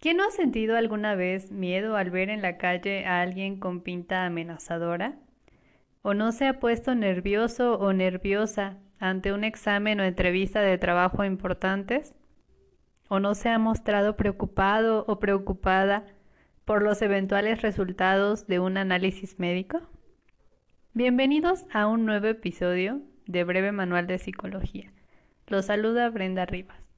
¿Quién no ha sentido alguna vez miedo al ver en la calle a alguien con pinta amenazadora? ¿O no se ha puesto nervioso o nerviosa ante un examen o entrevista de trabajo importantes? ¿O no se ha mostrado preocupado o preocupada por los eventuales resultados de un análisis médico? Bienvenidos a un nuevo episodio de Breve Manual de Psicología. Los saluda Brenda Rivas.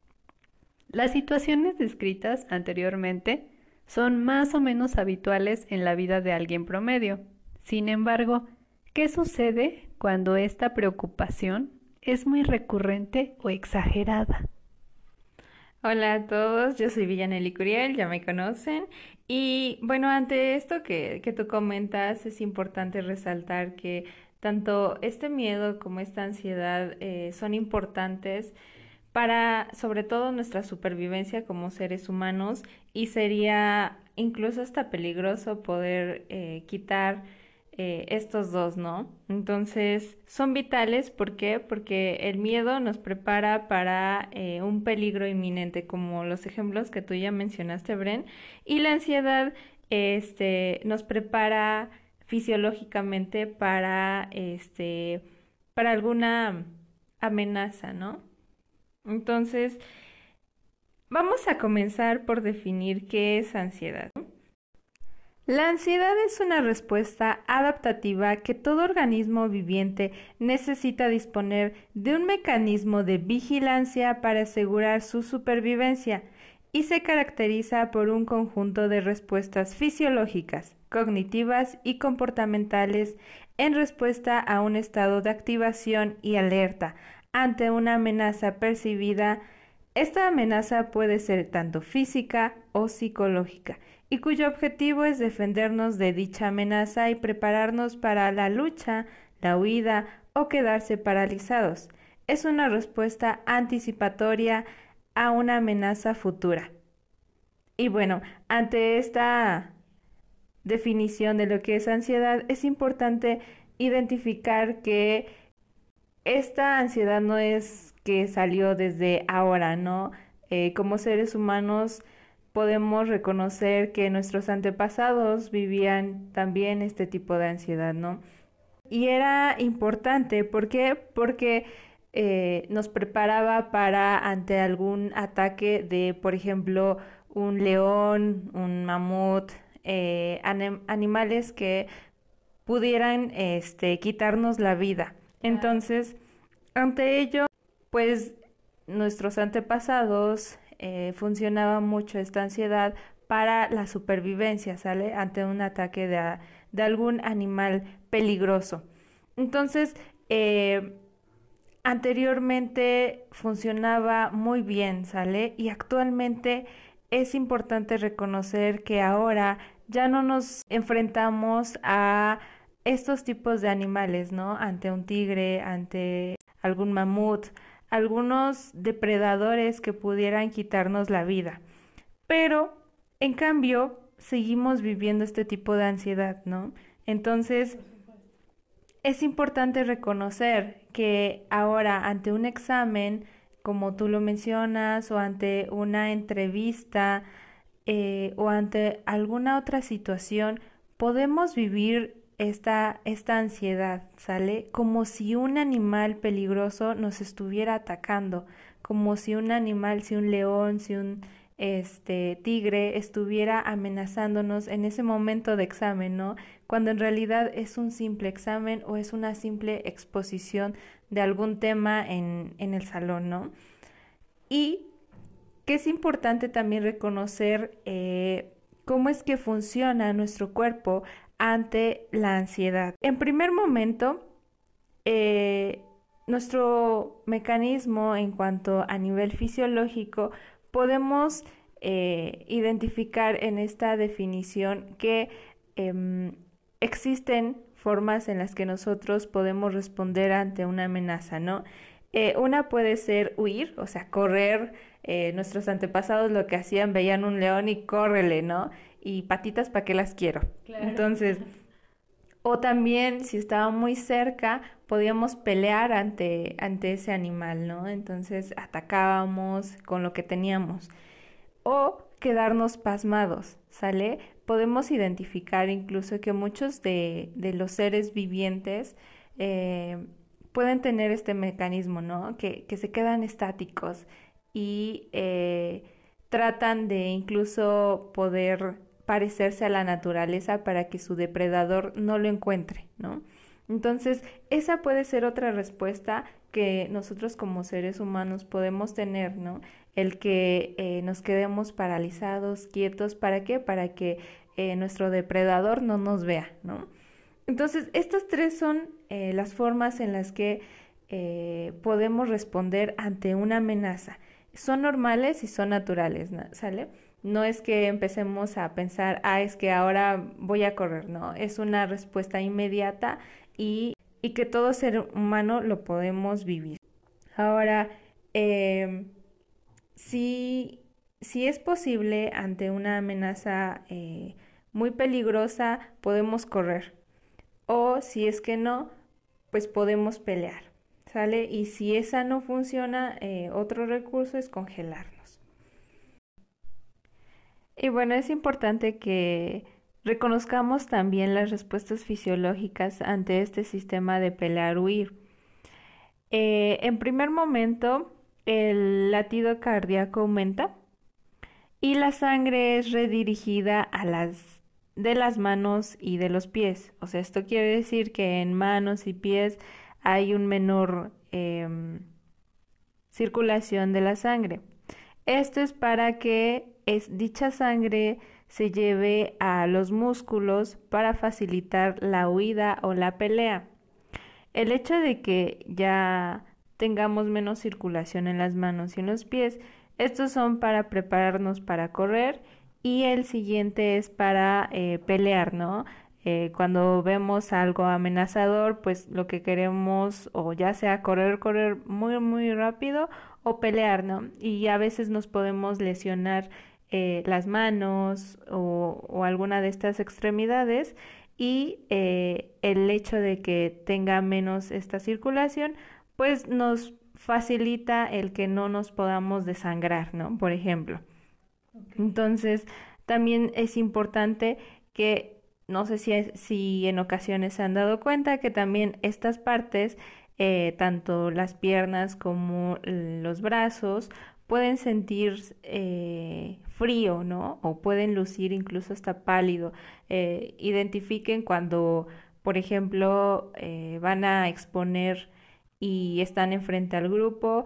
Las situaciones descritas anteriormente son más o menos habituales en la vida de alguien promedio. Sin embargo, ¿qué sucede cuando esta preocupación es muy recurrente o exagerada? Hola a todos, yo soy Villanelli Curiel, ya me conocen. Y bueno, ante esto que, que tú comentas, es importante resaltar que tanto este miedo como esta ansiedad eh, son importantes para sobre todo nuestra supervivencia como seres humanos y sería incluso hasta peligroso poder eh, quitar eh, estos dos, ¿no? Entonces son vitales, ¿por qué? Porque el miedo nos prepara para eh, un peligro inminente, como los ejemplos que tú ya mencionaste, Bren, y la ansiedad este, nos prepara fisiológicamente para, este, para alguna amenaza, ¿no? Entonces, vamos a comenzar por definir qué es ansiedad. La ansiedad es una respuesta adaptativa que todo organismo viviente necesita disponer de un mecanismo de vigilancia para asegurar su supervivencia y se caracteriza por un conjunto de respuestas fisiológicas, cognitivas y comportamentales en respuesta a un estado de activación y alerta, ante una amenaza percibida, esta amenaza puede ser tanto física o psicológica y cuyo objetivo es defendernos de dicha amenaza y prepararnos para la lucha, la huida o quedarse paralizados. Es una respuesta anticipatoria a una amenaza futura. Y bueno, ante esta definición de lo que es ansiedad, es importante identificar que esta ansiedad no es que salió desde ahora, ¿no? Eh, como seres humanos podemos reconocer que nuestros antepasados vivían también este tipo de ansiedad, ¿no? Y era importante, ¿por qué? Porque eh, nos preparaba para ante algún ataque de, por ejemplo, un león, un mamut, eh, animales que pudieran este, quitarnos la vida. Entonces, ante ello, pues nuestros antepasados eh, funcionaba mucho esta ansiedad para la supervivencia, ¿sale? Ante un ataque de, de algún animal peligroso. Entonces, eh, anteriormente funcionaba muy bien, ¿sale? Y actualmente es importante reconocer que ahora ya no nos enfrentamos a estos tipos de animales, ¿no? Ante un tigre, ante algún mamut, algunos depredadores que pudieran quitarnos la vida. Pero, en cambio, seguimos viviendo este tipo de ansiedad, ¿no? Entonces, es importante reconocer que ahora ante un examen, como tú lo mencionas, o ante una entrevista, eh, o ante alguna otra situación, podemos vivir esta, esta ansiedad, ¿sale? Como si un animal peligroso nos estuviera atacando, como si un animal, si un león, si un este tigre estuviera amenazándonos en ese momento de examen, ¿no? Cuando en realidad es un simple examen o es una simple exposición de algún tema en, en el salón, ¿no? Y que es importante también reconocer eh, cómo es que funciona nuestro cuerpo ante la ansiedad. En primer momento, eh, nuestro mecanismo en cuanto a nivel fisiológico podemos eh, identificar en esta definición que em, existen formas en las que nosotros podemos responder ante una amenaza, ¿no? Eh, una puede ser huir, o sea, correr. Nuestros antepasados lo que hacían, veían un león y córrele, ¿no? y patitas para qué las quiero. Entonces, o también si estaba muy cerca, podíamos pelear ante, ante ese animal, ¿no? Entonces atacábamos con lo que teníamos. O quedarnos pasmados, ¿sale? Podemos identificar incluso que muchos de, los seres vivientes eh, pueden tener este mecanismo, ¿no? Que, se quedan estáticos y eh, tratan de incluso poder parecerse a la naturaleza para que su depredador no lo encuentre, ¿no? Entonces, esa puede ser otra respuesta que nosotros como seres humanos podemos tener, ¿no? El que eh, nos quedemos paralizados, quietos, ¿para qué? Para que eh, nuestro depredador no nos vea, ¿no? Entonces, estas tres son eh, las formas en las que podemos responder ante una amenaza. Son normales y son naturales, ¿sale? No es que empecemos a pensar, ah, es que ahora voy a correr, no, es una respuesta inmediata y, que todo ser humano lo podemos vivir. Ahora, em, si, es posible ante una amenaza eh, muy peligrosa, podemos correr. O si es que no, pues podemos pelear. ¿Sale? Y si esa no funciona, eh, otro recurso es congelarnos. Y bueno, es importante que Reconozcamos también las respuestas fisiológicas ante este sistema de pelear-huir. Eh, en primer momento, el latido cardíaco aumenta y la sangre es redirigida a las de las manos y de los pies. O sea, esto quiere decir que en manos y pies hay un menor em, circulación de la sangre. Esto es para que es, dicha sangre se lleve a los músculos para facilitar la huida o la pelea. El hecho de que ya tengamos menos circulación en las manos y en los pies, estos son para prepararnos para correr y el siguiente es para eh, pelear, ¿no? Eh, cuando vemos algo amenazador, pues lo que queremos o ya sea correr, correr muy, muy rápido o pelear, ¿no? Y a veces nos podemos lesionar eh, las manos o, alguna de estas extremidades y eh, el hecho de que tenga menos esta circulación pues nos facilita el que no nos podamos desangrar, ¿no? Por ejemplo. Entonces, también es importante que, no sé si, si en ocasiones se han dado cuenta que también estas partes, eh, tanto las piernas como los brazos, pueden sentir eh, frío, ¿no? O pueden lucir incluso hasta pálido. Eh, identifiquen cuando, por ejemplo, van a exponer y están enfrente al grupo,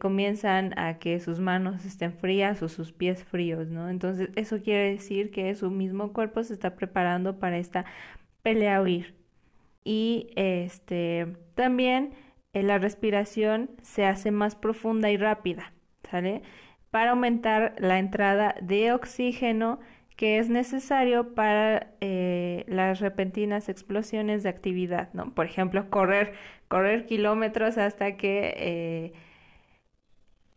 comienzan a que sus manos estén frías o sus pies fríos, ¿no? Entonces, eso quiere decir que su mismo cuerpo se está preparando para esta pelea huir. Y este también la respiración se hace más profunda y rápida. ¿sale? Para aumentar la entrada de oxígeno que es necesario para eh, las repentinas explosiones de actividad, ¿no? Por ejemplo, correr, correr kilómetros hasta que eh,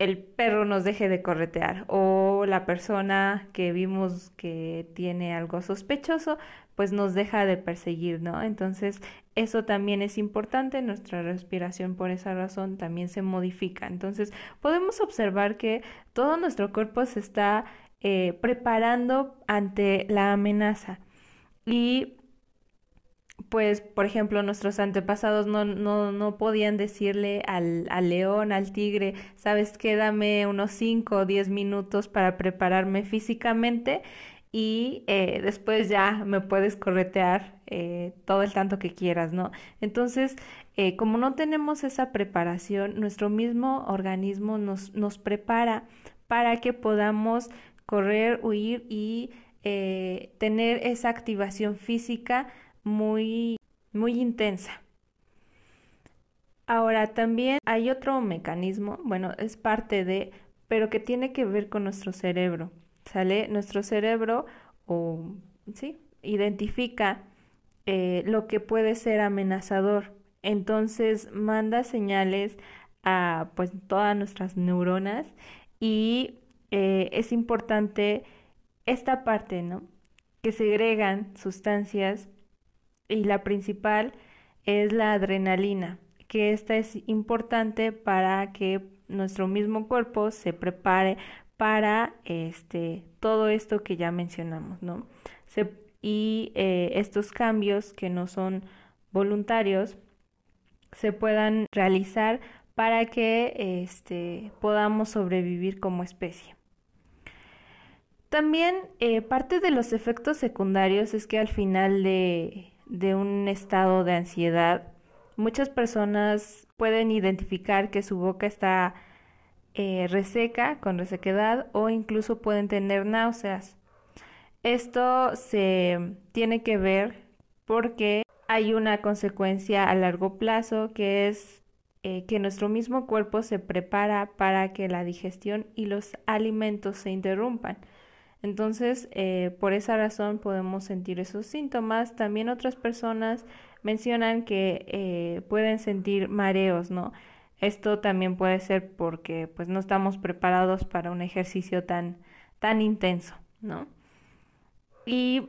el perro nos deje de corretear o la persona que vimos que tiene algo sospechoso, pues nos deja de perseguir, ¿no? Entonces, eso también es importante, nuestra respiración por esa razón también se modifica. Entonces, podemos observar que todo nuestro cuerpo se está eh, preparando ante la amenaza. Y pues, por ejemplo, nuestros antepasados no, no, no podían decirle al, al, león, al tigre, sabes qué, dame unos 5 o 10 minutos para prepararme físicamente y eh, después ya me puedes corretear eh, todo el tanto que quieras, ¿no? Entonces, eh, como no tenemos esa preparación, nuestro mismo organismo nos, nos prepara para que podamos correr, huir y tener esa activación física muy, muy intensa. Ahora también hay otro mecanismo, bueno, es parte de, pero que tiene que ver con nuestro cerebro. ¿Sale? Nuestro cerebro o, ¿sí? Identifica eh, lo que puede ser amenazador. Entonces manda señales a pues todas nuestras neuronas y eh, es importante esta parte, ¿no? Que segregan sustancias y la principal es la adrenalina, que esta es importante para que nuestro mismo cuerpo se prepare para este, todo esto que ya mencionamos, ¿no? y eh, estos cambios que no son voluntarios se puedan realizar para que este, podamos sobrevivir como especie. También eh, parte de los efectos secundarios es que al final de, de un estado de ansiedad, muchas personas pueden identificar que su boca está eh, reseca, con resequedad o incluso pueden tener náuseas. Esto se tiene que ver porque hay una consecuencia a largo plazo que es eh, que nuestro mismo cuerpo se prepara para que la digestión y los alimentos se interrumpan. Entonces, eh, por esa razón podemos sentir esos síntomas. También otras personas mencionan que pueden sentir mareos, ¿no? Esto también puede ser porque pues no estamos preparados para un ejercicio tan, tan intenso, ¿no? Y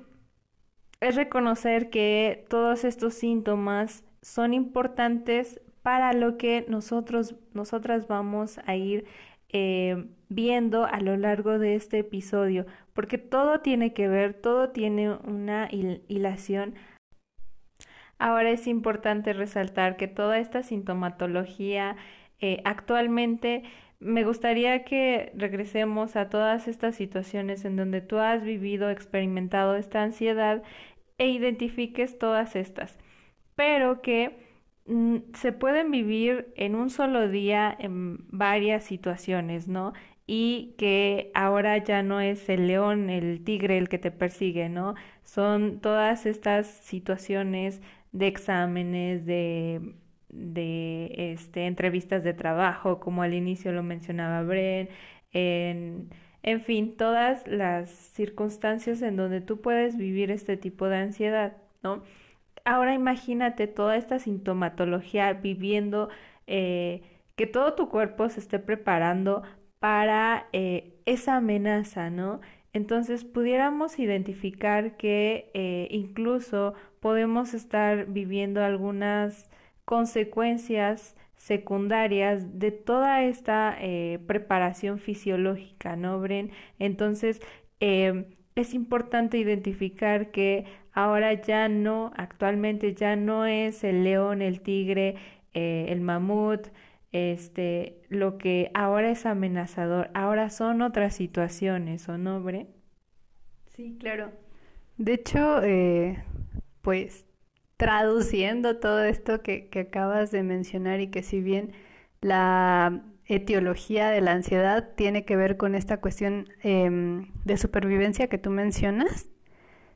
es reconocer que todos estos síntomas son importantes para lo que nosotros, nosotras vamos a ir eh, viendo a lo largo de este episodio, porque todo tiene que ver, todo tiene una hilación. Ahora es importante resaltar que toda esta sintomatología eh, actualmente me gustaría que regresemos a todas estas situaciones en donde tú has vivido, experimentado esta ansiedad e identifiques todas estas, pero que se pueden vivir en un solo día en varias situaciones, ¿no? y que ahora ya no es el león, el tigre el que te persigue, ¿no? Son todas estas situaciones de exámenes, de, de este, entrevistas de trabajo, como al inicio lo mencionaba Bren, en, en fin, todas las circunstancias en donde tú puedes vivir este tipo de ansiedad, ¿no? Ahora imagínate toda esta sintomatología viviendo, eh, que todo tu cuerpo se esté preparando para eh, esa amenaza, ¿no? Entonces pudiéramos identificar que eh, incluso podemos estar viviendo algunas consecuencias secundarias de toda esta eh, preparación fisiológica, ¿no, Bren? Entonces, em, es importante identificar que ahora ya no, actualmente ya no es el león, el tigre, eh, el mamut, este, lo que ahora es amenazador, ahora son otras situaciones, ¿o no, Bren? Sí, claro. De hecho, eh, pues traduciendo todo esto que, acabas de mencionar y que si bien la etiología de la ansiedad tiene que ver con esta cuestión em, de supervivencia que tú mencionas,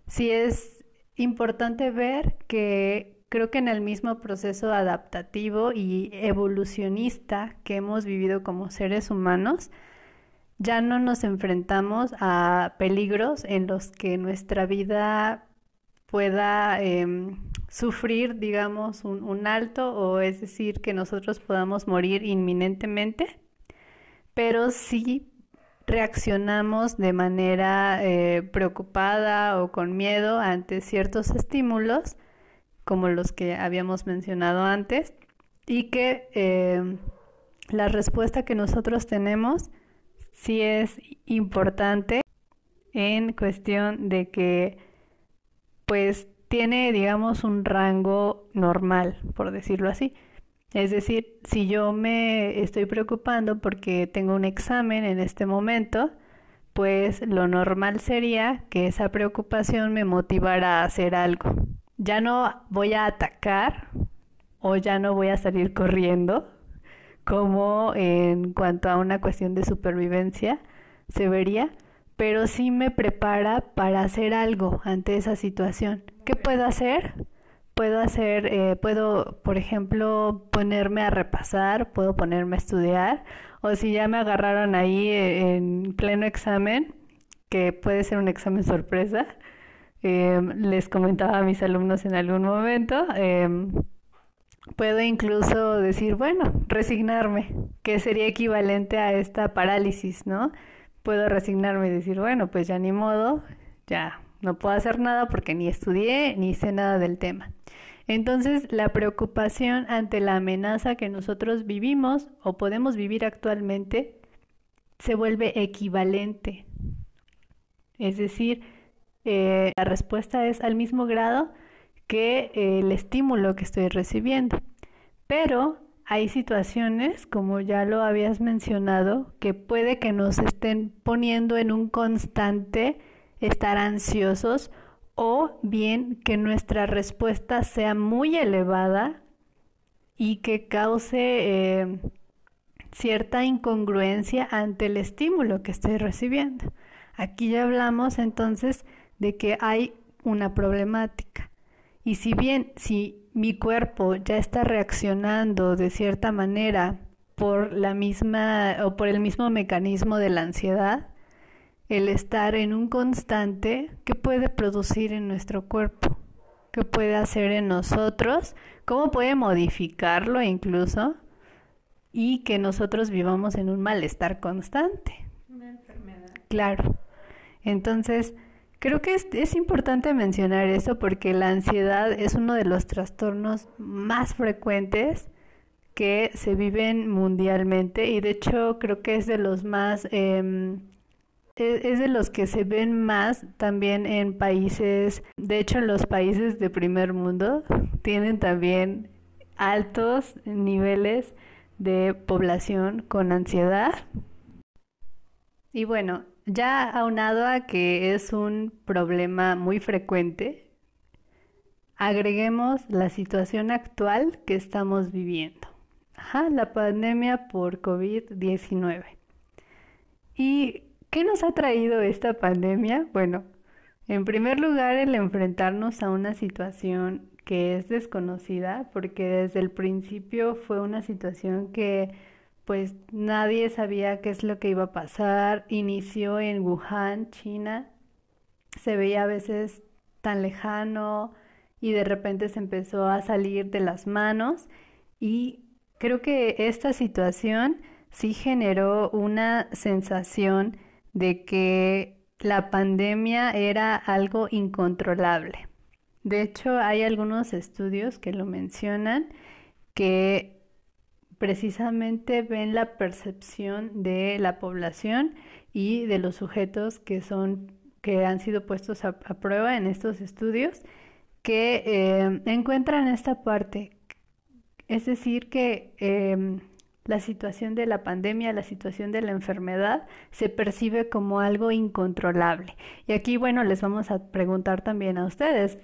sí es importante ver que creo que en el mismo proceso adaptativo y evolucionista que hemos vivido como seres humanos, ya no nos enfrentamos a peligros en los que nuestra vida pueda em, sufrir, digamos, un, alto o es decir, que nosotros podamos morir inminentemente, pero sí reaccionamos de manera eh, preocupada o con miedo ante ciertos estímulos, como los que habíamos mencionado antes, y que em, la respuesta que nosotros tenemos sí es importante en cuestión de que pues tiene, digamos, un rango normal, por decirlo así. Es decir, si yo me estoy preocupando porque tengo un examen en este momento, pues lo normal sería que esa preocupación me motivara a hacer algo. Ya no voy a atacar o ya no voy a salir corriendo, como en cuanto a una cuestión de supervivencia se vería, pero sí me prepara para hacer algo ante esa situación. ¿Qué puedo hacer? Puedo hacer, eh, puedo, por ejemplo, ponerme a repasar, puedo ponerme a estudiar, o si ya me agarraron ahí eh, en pleno examen, que puede ser un examen sorpresa, em, les comentaba a mis alumnos en algún momento, em, puedo incluso decir, bueno, resignarme, que sería equivalente a esta parálisis, ¿no? Puedo resignarme y decir, bueno, pues ya ni modo, ya no puedo hacer nada porque ni estudié ni sé nada del tema. Entonces, la preocupación ante la amenaza que nosotros vivimos o podemos vivir actualmente se vuelve equivalente. Es decir, eh, la respuesta es al mismo grado que el estímulo que estoy recibiendo. Pero hay situaciones, como ya lo habías mencionado, que puede que nos estén poniendo en un constante estar ansiosos o bien que nuestra respuesta sea muy elevada y que cause eh, cierta incongruencia ante el estímulo que estoy recibiendo. Aquí ya hablamos entonces de que hay una problemática. Y si bien si mi cuerpo ya está reaccionando de cierta manera por la misma o por el mismo mecanismo de la ansiedad, el estar en un constante, ¿qué puede producir en nuestro cuerpo? ¿Qué puede hacer en nosotros? ¿Cómo puede modificarlo incluso? Y que nosotros vivamos en un malestar constante. Una enfermedad. Claro. Entonces, Creo que es, importante mencionar eso porque la ansiedad es uno de los trastornos más frecuentes que se viven mundialmente y de hecho creo que es de los más em, e, es de los que se ven más también en países, de hecho los países de primer mundo tienen también altos niveles de población con ansiedad. Y bueno, ya aunado a que es un problema muy frecuente, agreguemos la situación actual que estamos viviendo. la pandemia por COVID-19. ¿Y qué nos ha traído esta pandemia? Bueno, en primer lugar, el enfrentarnos a una situación que es desconocida, porque desde el principio fue una situación que pues nadie sabía qué es lo que iba a pasar. Inició en Wuhan, China. Se veía a veces tan lejano y de repente se empezó a salir de las manos y creo que esta situación sí generó una sensación de que la pandemia era algo incontrolable. De hecho, hay algunos estudios que lo mencionan que precisamente ven la percepción de la población y de los sujetos que son que han sido puestos a, prueba en estos estudios que eh, encuentran esta parte es decir que em, la situación de la pandemia, la situación de la enfermedad se percibe como algo incontrolable. Y aquí, bueno, les vamos a preguntar también a ustedes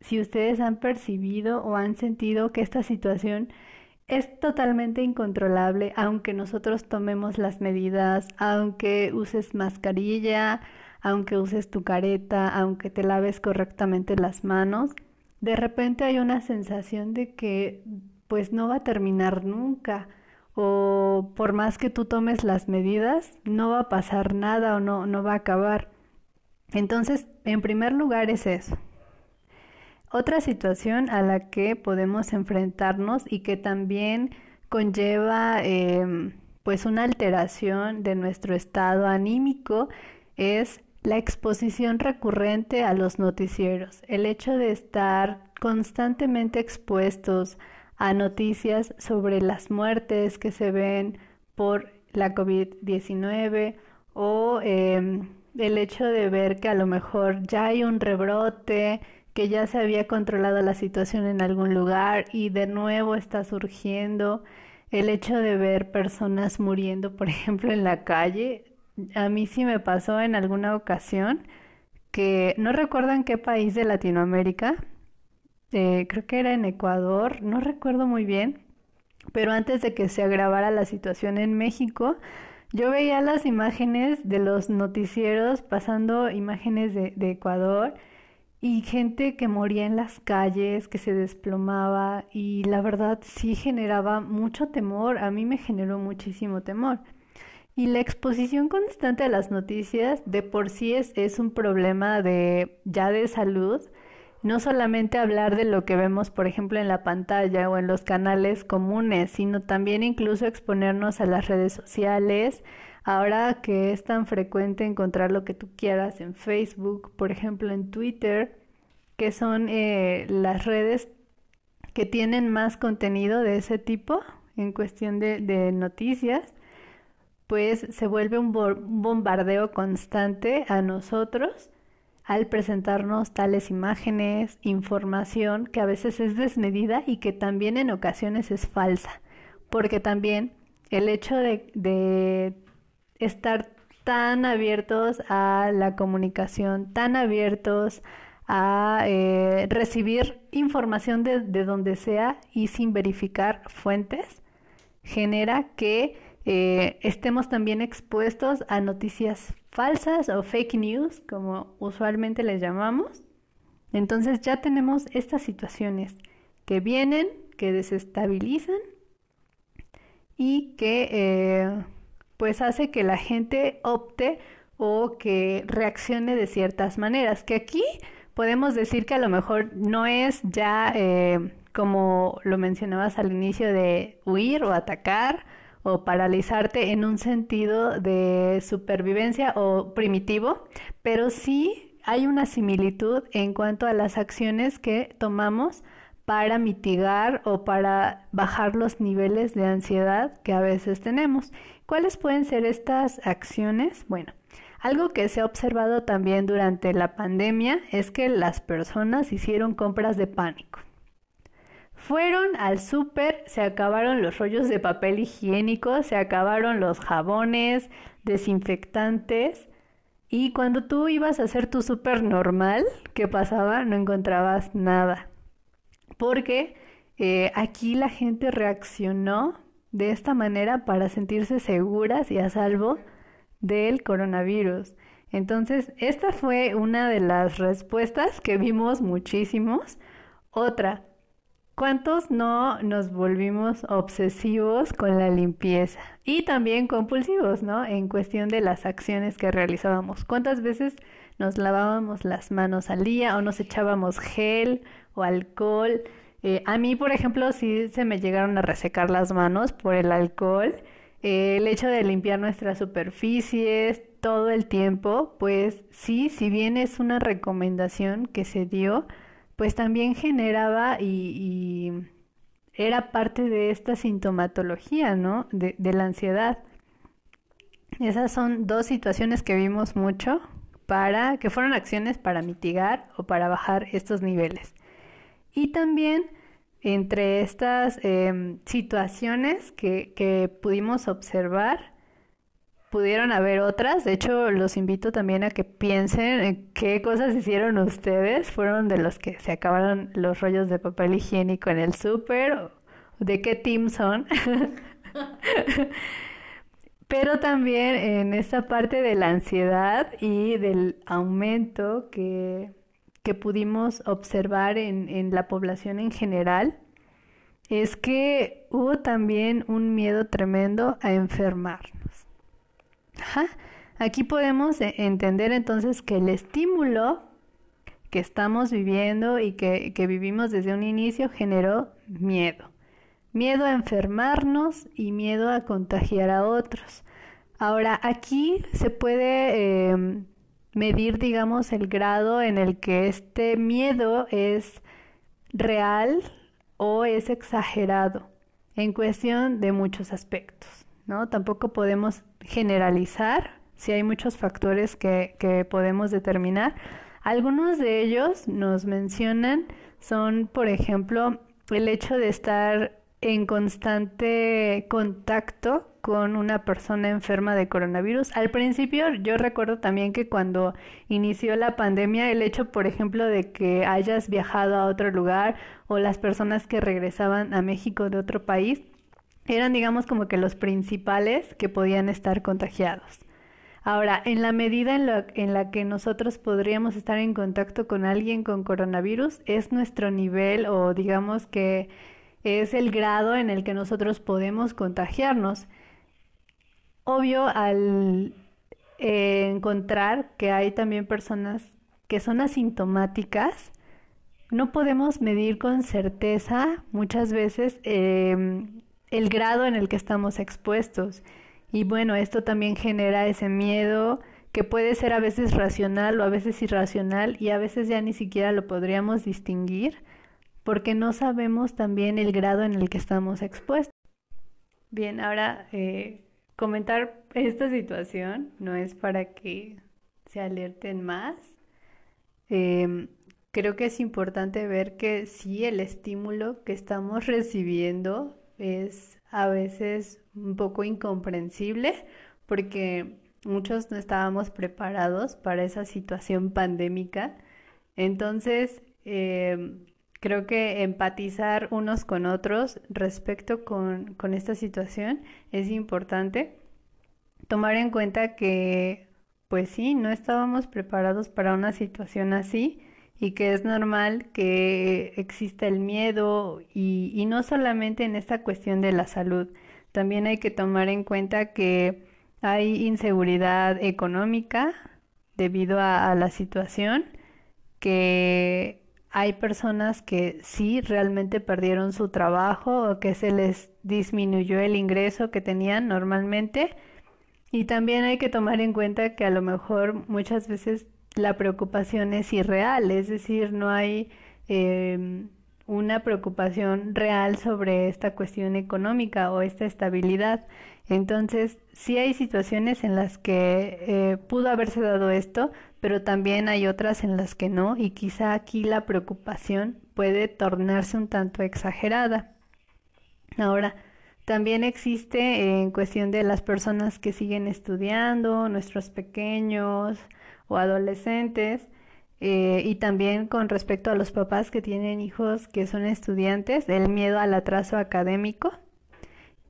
si ustedes han percibido o han sentido que esta situación es totalmente incontrolable aunque nosotros tomemos las medidas, aunque uses mascarilla, aunque uses tu careta, aunque te laves correctamente las manos. De repente hay una sensación de que pues no va a terminar nunca o por más que tú tomes las medidas, no va a pasar nada o no, no va a acabar. Entonces, en primer lugar es eso, otra situación a la que podemos enfrentarnos y que también conlleva em, pues una alteración de nuestro estado anímico es la exposición recurrente a los noticieros, el hecho de estar constantemente expuestos a noticias sobre las muertes que se ven por la COVID-19 o em, el hecho de ver que a lo mejor ya hay un rebrote que ya se había controlado la situación en algún lugar y de nuevo está surgiendo el hecho de ver personas muriendo, por ejemplo, en la calle. A mí sí me pasó en alguna ocasión que no recuerdo en qué país de Latinoamérica, eh, creo que era en Ecuador, no recuerdo muy bien, pero antes de que se agravara la situación en México, yo veía las imágenes de los noticieros pasando imágenes de, de Ecuador y gente que moría en las calles, que se desplomaba y la verdad sí generaba mucho temor, a mí me generó muchísimo temor. Y la exposición constante a las noticias de por sí es, es un problema de ya de salud, no solamente hablar de lo que vemos, por ejemplo, en la pantalla o en los canales comunes, sino también incluso exponernos a las redes sociales, Ahora que es tan frecuente encontrar lo que tú quieras en Facebook, por ejemplo en Twitter, que son eh, las redes que tienen más contenido de ese tipo en cuestión de, de noticias, pues se vuelve un bombardeo constante a nosotros al presentarnos tales imágenes, información que a veces es desmedida y que también en ocasiones es falsa, porque también el hecho de, estar tan abiertos a la comunicación, tan abiertos a eh, recibir información de, de, donde sea y sin verificar fuentes, genera que eh, estemos también expuestos a noticias falsas o fake news, como usualmente les llamamos. Entonces ya tenemos estas situaciones que vienen, que desestabilizan y que eh, pues hace que la gente opte o que reaccione de ciertas maneras. Que aquí podemos decir que a lo mejor no es ya eh, como lo mencionabas al inicio de huir o atacar o paralizarte en un sentido de supervivencia o primitivo, pero sí hay una similitud en cuanto a las acciones que tomamos para mitigar o para bajar los niveles de ansiedad que a veces tenemos. ¿Cuáles pueden ser estas acciones? Bueno, algo que se ha observado también durante la pandemia es que las personas hicieron compras de pánico. Fueron al súper, se acabaron los rollos de papel higiénico, se acabaron los jabones, desinfectantes. Y cuando tú ibas a hacer tu súper normal, ¿qué pasaba? No encontrabas nada. Porque eh, aquí la gente reaccionó de esta manera para sentirse seguras y a salvo del coronavirus. Entonces, esta fue una de las respuestas que vimos muchísimos. Otra, ¿Cuántos no nos volvimos obsesivos con la limpieza? Y también compulsivos, ¿no? En cuestión de las acciones que realizábamos. ¿Cuántas veces nos lavábamos las manos al día o nos echábamos gel o alcohol? Eh, a mí, por ejemplo, sí se me llegaron a resecar las manos por el alcohol. Eh, el hecho de limpiar nuestras superficies todo el tiempo, pues sí, si bien es una recomendación que se dio, pues también generaba y, era parte de esta sintomatología, ¿no? De, de, la ansiedad. Esas son dos situaciones que vimos mucho para, que fueron acciones para mitigar o para bajar estos niveles. Y también entre estas em, situaciones que, que pudimos observar, pudieron haber otras. De hecho, los invito también a que piensen en qué cosas hicieron ustedes. Fueron de los que se acabaron los rollos de papel higiénico en el súper. ¿De qué team son? Pero también en esta parte de la ansiedad y del aumento que, que pudimos observar en, en la población en general, es que hubo también un miedo tremendo a enfermar. Aquí podemos e, entender entonces que el estímulo que estamos viviendo y que, que vivimos desde un inicio generó miedo. Miedo a enfermarnos y miedo a contagiar a otros. Ahora, aquí se puede em, medir, digamos, el grado en el que este miedo es real o es exagerado en cuestión de muchos aspectos. ¿no? Tampoco podemos generalizar si hay muchos factores que, que podemos determinar. Algunos de ellos nos mencionan son, por ejemplo, el hecho de estar en constante contacto con una persona enferma de coronavirus. Al principio yo recuerdo también que cuando inició la pandemia, el hecho, por ejemplo, de que hayas viajado a otro lugar o las personas que regresaban a México de otro país, eran digamos como que los principales que podían estar contagiados. Ahora, en la medida en la, en la, que nosotros podríamos estar en contacto con alguien con coronavirus, es nuestro nivel o digamos que es el grado en el que nosotros podemos contagiarnos. Obvio, al eh, encontrar que hay también personas que son asintomáticas, no podemos medir con certeza muchas veces eh, el grado en el que estamos expuestos. Y bueno, esto también genera ese miedo que puede ser a veces racional o a veces irracional y a veces ya ni siquiera lo podríamos distinguir porque no sabemos también el grado en el que estamos expuestos. Bien, ahora eh, comentar esta situación no es para que se alerten más. Em, creo que es importante ver que sí, el estímulo que estamos recibiendo es a veces un poco incomprensible porque muchos no estábamos preparados para esa situación pandémica. Entonces, em, creo que empatizar unos con otros respecto con, con esta situación es importante. Tomar en cuenta que, pues sí, no estábamos preparados para una situación así y que es normal que exista el miedo y, y no solamente en esta cuestión de la salud, también hay que tomar en cuenta que hay inseguridad económica debido a, la situación, que hay personas que sí realmente perdieron su trabajo o que se les disminuyó el ingreso que tenían normalmente. Y también hay que tomar en cuenta que a lo mejor muchas veces la preocupación es irreal, es decir, no hay em, una preocupación real sobre esta cuestión económica o esta estabilidad. Entonces, sí hay situaciones en las que eh, pudo haberse dado esto, pero también hay otras en las que no, y quizá aquí la preocupación puede tornarse un tanto exagerada. Ahora, también existe en cuestión de las personas que siguen estudiando, nuestros pequeños o adolescentes, eh, y también con respecto a los papás que tienen hijos que son estudiantes, el miedo al atraso académico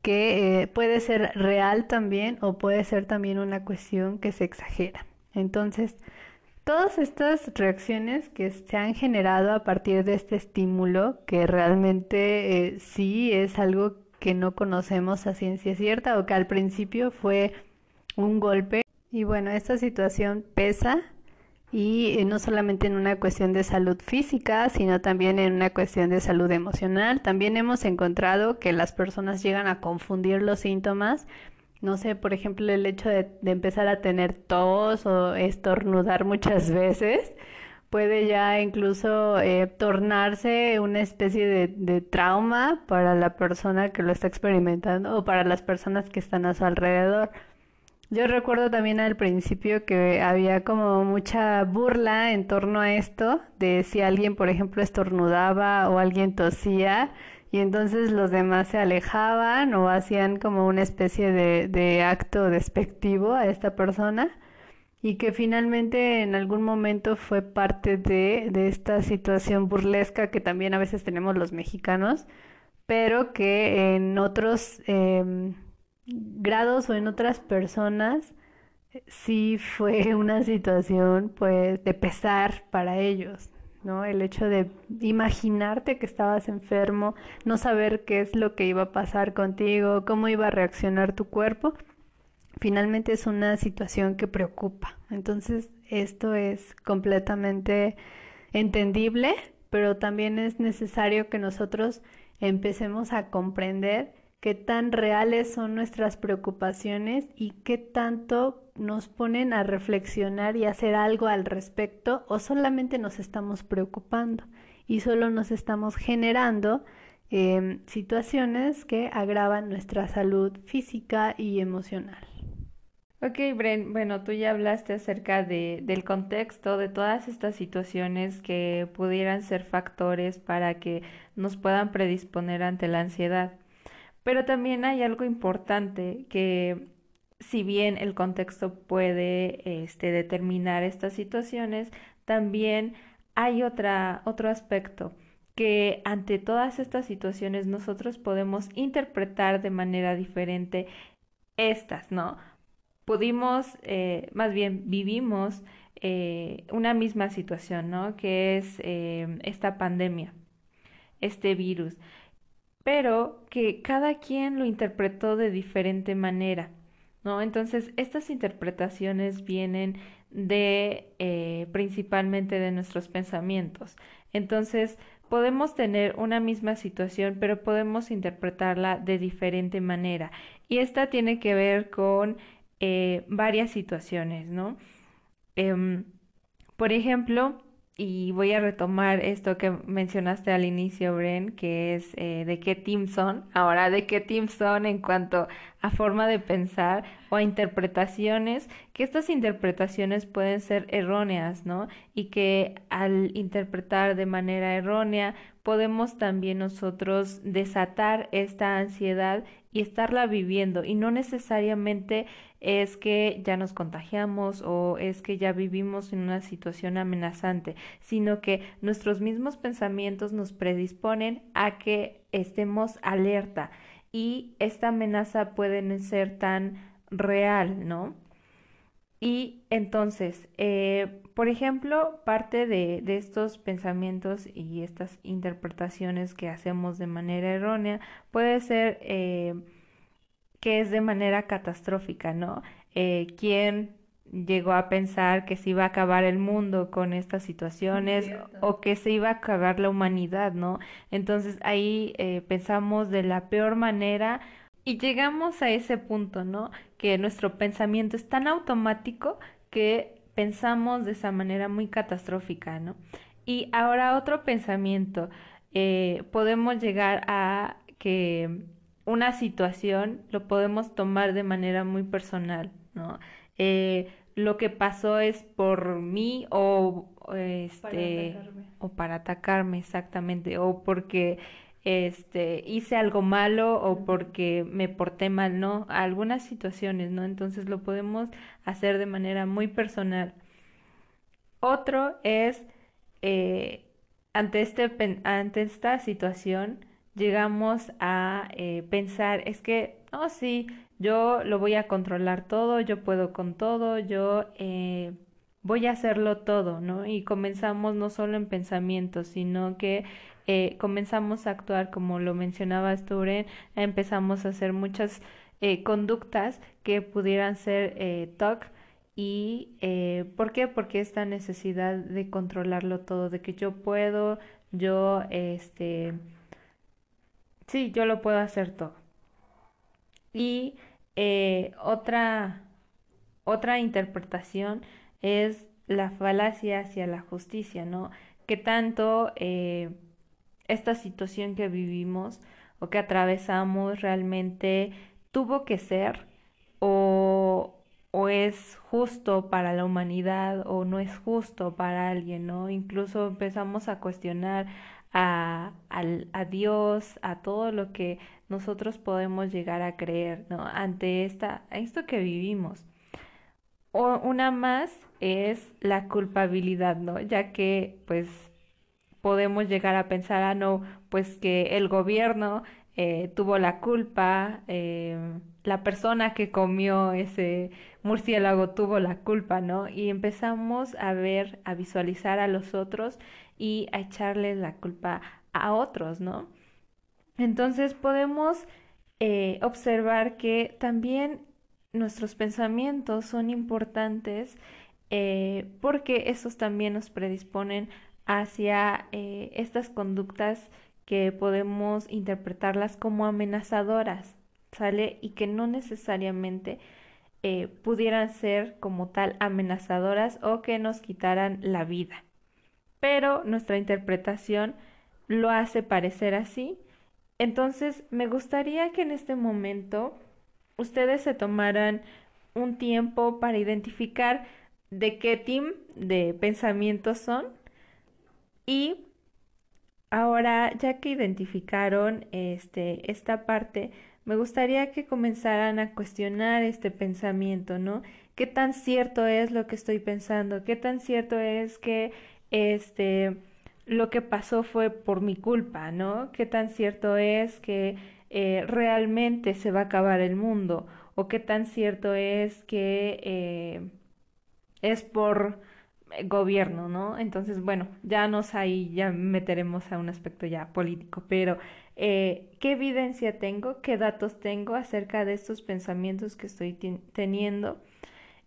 que eh, puede ser real también o puede ser también una cuestión que se exagera. Entonces, todas estas reacciones que se han generado a partir de este estímulo, que realmente eh, sí es algo que no conocemos a ciencia cierta o que al principio fue un golpe. Y bueno, esta situación pesa y eh, no solamente en una cuestión de salud física, sino también en una cuestión de salud emocional. También hemos encontrado que las personas llegan a confundir los síntomas. No sé, por ejemplo, el hecho de, empezar a tener tos o estornudar muchas veces puede ya incluso eh, tornarse una especie de, de trauma para la persona que lo está experimentando o para las personas que están a su alrededor. Yo recuerdo también al principio que había como mucha burla en torno a esto, de si alguien, por ejemplo, estornudaba o alguien tosía, y entonces los demás se alejaban o hacían como una especie de, acto despectivo a esta persona, y que finalmente en algún momento fue parte de, esta situación burlesca que también a veces tenemos los mexicanos, pero que en otros... Eh, grados o en otras personas sí fue una situación pues de pesar para ellos, ¿no? El hecho de imaginarte que estabas enfermo, no saber qué es lo que iba a pasar contigo, cómo iba a reaccionar tu cuerpo, finalmente es una situación que preocupa. Entonces, esto es completamente entendible, pero también es necesario que nosotros empecemos a comprender qué tan reales son nuestras preocupaciones y qué tanto nos ponen a reflexionar y hacer algo al respecto o solamente nos estamos preocupando y solo nos estamos generando em, situaciones que agravan nuestra salud física y emocional. Ok, Bren, bueno, tú ya hablaste acerca de, del contexto de todas estas situaciones que pudieran ser factores para que nos puedan predisponer ante la ansiedad. Pero también hay algo importante que si bien el contexto puede este, determinar estas situaciones, también hay otra, otro aspecto que ante todas estas situaciones nosotros podemos interpretar de manera diferente estas, ¿no? Pudimos, eh, más bien vivimos eh, una misma situación, ¿no? Que es eh, esta pandemia, este virus pero que cada quien lo interpretó de diferente manera, ¿no? Entonces, estas interpretaciones vienen de eh, principalmente de nuestros pensamientos. Entonces, podemos tener una misma situación, pero podemos interpretarla de diferente manera. Y esta tiene que ver con eh, varias situaciones, ¿no? Em, por ejemplo, y voy a retomar esto que mencionaste al inicio, Bren, que es eh, de qué team son. Ahora, de qué team son en cuanto a forma de pensar o a interpretaciones, que estas interpretaciones pueden ser erróneas, ¿no? Y que al interpretar de manera errónea podemos también nosotros desatar esta ansiedad y estarla viviendo y no necesariamente es que ya nos contagiamos o es que ya vivimos en una situación amenazante, sino que nuestros mismos pensamientos nos predisponen a que estemos alerta y esta amenaza puede ser tan real, ¿no? Y entonces, eh, por ejemplo, parte de, estos pensamientos y estas interpretaciones que hacemos de manera errónea puede ser eh, que es de manera catastrófica, ¿no? Eh, ¿Quién llegó a pensar que se iba a acabar el mundo con estas situaciones o que se iba a acabar la humanidad, ¿no? Entonces ahí pensamos de la peor manera y llegamos a ese punto, ¿no? Que nuestro pensamiento es tan automático que pensamos de esa manera muy catastrófica, ¿no? Y ahora otro pensamiento, eh, podemos llegar a que una situación lo podemos tomar de manera muy personal, ¿no? Eh, lo que pasó es por mí o este o para atacarme exactamente o porque este, hice algo malo o porque me porté mal, ¿no? Algunas situaciones, ¿no? Entonces lo podemos hacer de manera muy personal. Otro es, eh, ante, este, ante esta situación, llegamos a eh, pensar, es que, oh sí, yo lo voy a controlar todo, yo puedo con todo, yo eh, voy a hacerlo todo, ¿no? Y comenzamos no solo en pensamientos, sino que eh, comenzamos a actuar como lo mencionaba Sturen, empezamos a hacer muchas eh, conductas que pudieran ser eh, TOC y eh, ¿por qué? Porque esta necesidad de controlarlo todo, de que yo puedo, yo, este, sí, yo lo puedo hacer todo. Y otra, otra interpretación es la falacia hacia la justicia, ¿no? Que tanto esta situación que vivimos o que atravesamos realmente tuvo que ser o, o es justo para la humanidad o no es justo para alguien, ¿no? Incluso empezamos a cuestionar a, a, Dios, a todo lo que nosotros podemos llegar a creer, ¿no? Ante esta, esto que vivimos. O una más es la culpabilidad, ¿no? Ya que pues podemos llegar a pensar, ah, no, pues que el gobierno eh, tuvo la culpa, eh, la persona que comió ese murciélago tuvo la culpa, ¿no? Y empezamos a ver, a visualizar a los otros y a echarles la culpa a otros, ¿no? Entonces podemos eh, observar que también nuestros pensamientos son importantes porque esos también nos predisponen hacia eh, estas conductas que podemos interpretarlas como amenazadoras, ¿sale? Y que no necesariamente eh, pudieran ser como tal amenazadoras o que nos quitaran la vida. Pero nuestra interpretación lo hace parecer así. Entonces, me gustaría que en este momento ustedes se tomaran un tiempo para identificar de qué team de pensamientos son y ahora, ya que identificaron este, esta parte, me gustaría que comenzaran a cuestionar este pensamiento, ¿no? ¿Qué tan cierto es lo que estoy pensando? ¿Qué tan cierto es que este lo que pasó fue por mi culpa, ¿no? ¿Qué tan cierto es que eh, realmente se va a acabar el mundo? ¿O qué tan cierto es que eh, es por gobierno, ¿no? Entonces, bueno, ya nos ahí, ya meteremos a un aspecto ya político, pero eh, ¿qué evidencia tengo? ¿Qué datos tengo acerca de estos pensamientos que estoy teniendo?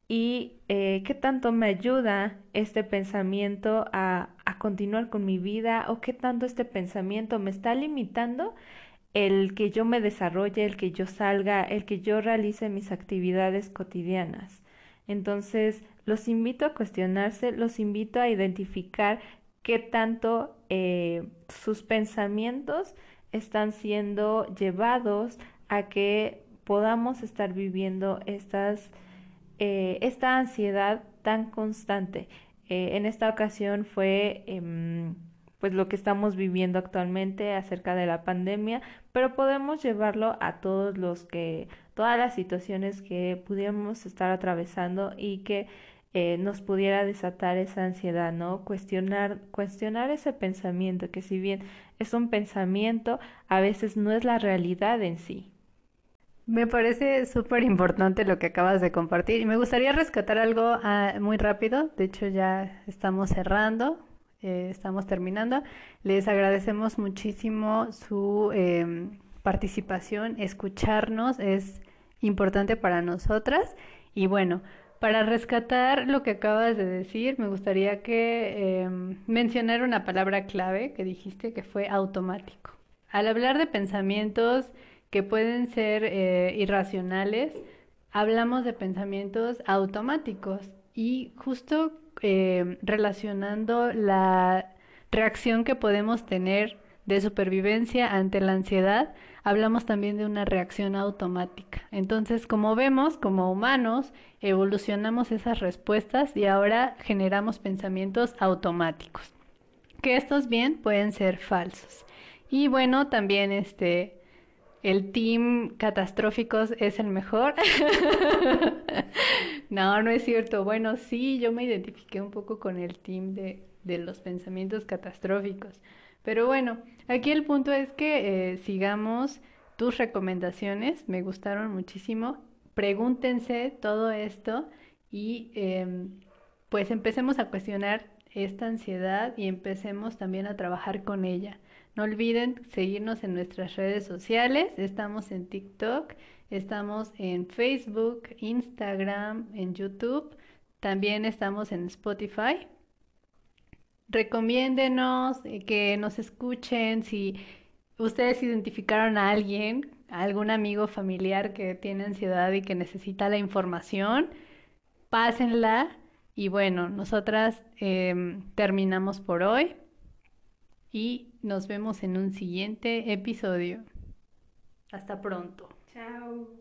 ¿Y eh, qué tanto me ayuda este pensamiento a, a continuar con mi vida? ¿O qué tanto este pensamiento me está limitando el que yo me desarrolle, el que yo salga, el que yo realice mis actividades cotidianas? Entonces, los invito a cuestionarse, los invito a identificar qué tanto eh, sus pensamientos están siendo llevados a que podamos estar viviendo eh, esta ansiedad tan constante. Eh, en esta ocasión fue em, pues lo que estamos viviendo actualmente acerca de la pandemia, pero podemos llevarlo a todos los que, todas las situaciones que pudiéramos estar atravesando y que eh, nos pudiera desatar esa ansiedad, ¿no? Cuestionar, cuestionar ese pensamiento, que si bien es un pensamiento, a veces no es la realidad en sí. Me parece súper importante lo que acabas de compartir y me gustaría rescatar algo ah, muy rápido. De hecho, ya estamos cerrando, eh, estamos terminando. Les agradecemos muchísimo su em, participación, escucharnos es importante para nosotras. Y bueno, para rescatar lo que acabas de decir, me gustaría que em, mencionar una palabra clave que dijiste que fue automático. Al hablar de pensamientos, que pueden ser eh, irracionales, hablamos de pensamientos automáticos y justo eh, relacionando la reacción que podemos tener de supervivencia ante la ansiedad, hablamos también de una reacción automática. Entonces, como vemos, como humanos, evolucionamos esas respuestas y ahora generamos pensamientos automáticos. Que estos bien pueden ser falsos. Y bueno, también este el team catastróficos es el mejor. no, no es cierto. Bueno, sí, yo me identifiqué un poco con el team de, de los pensamientos catastróficos. Pero bueno, aquí el punto es que eh, sigamos tus recomendaciones, me gustaron muchísimo. Pregúntense todo esto y em, pues empecemos a cuestionar esta ansiedad y empecemos también a trabajar con ella. No olviden seguirnos en nuestras redes sociales. Estamos en TikTok, estamos en Facebook, Instagram, en YouTube. También estamos en Spotify. Recomiéndenos, eh, que nos escuchen si ustedes identificaron a alguien, algún amigo familiar que tiene ansiedad y que necesita la información, pásenla. Y bueno, nosotras em, terminamos por hoy y nos vemos en un siguiente episodio. Hasta pronto. Chao.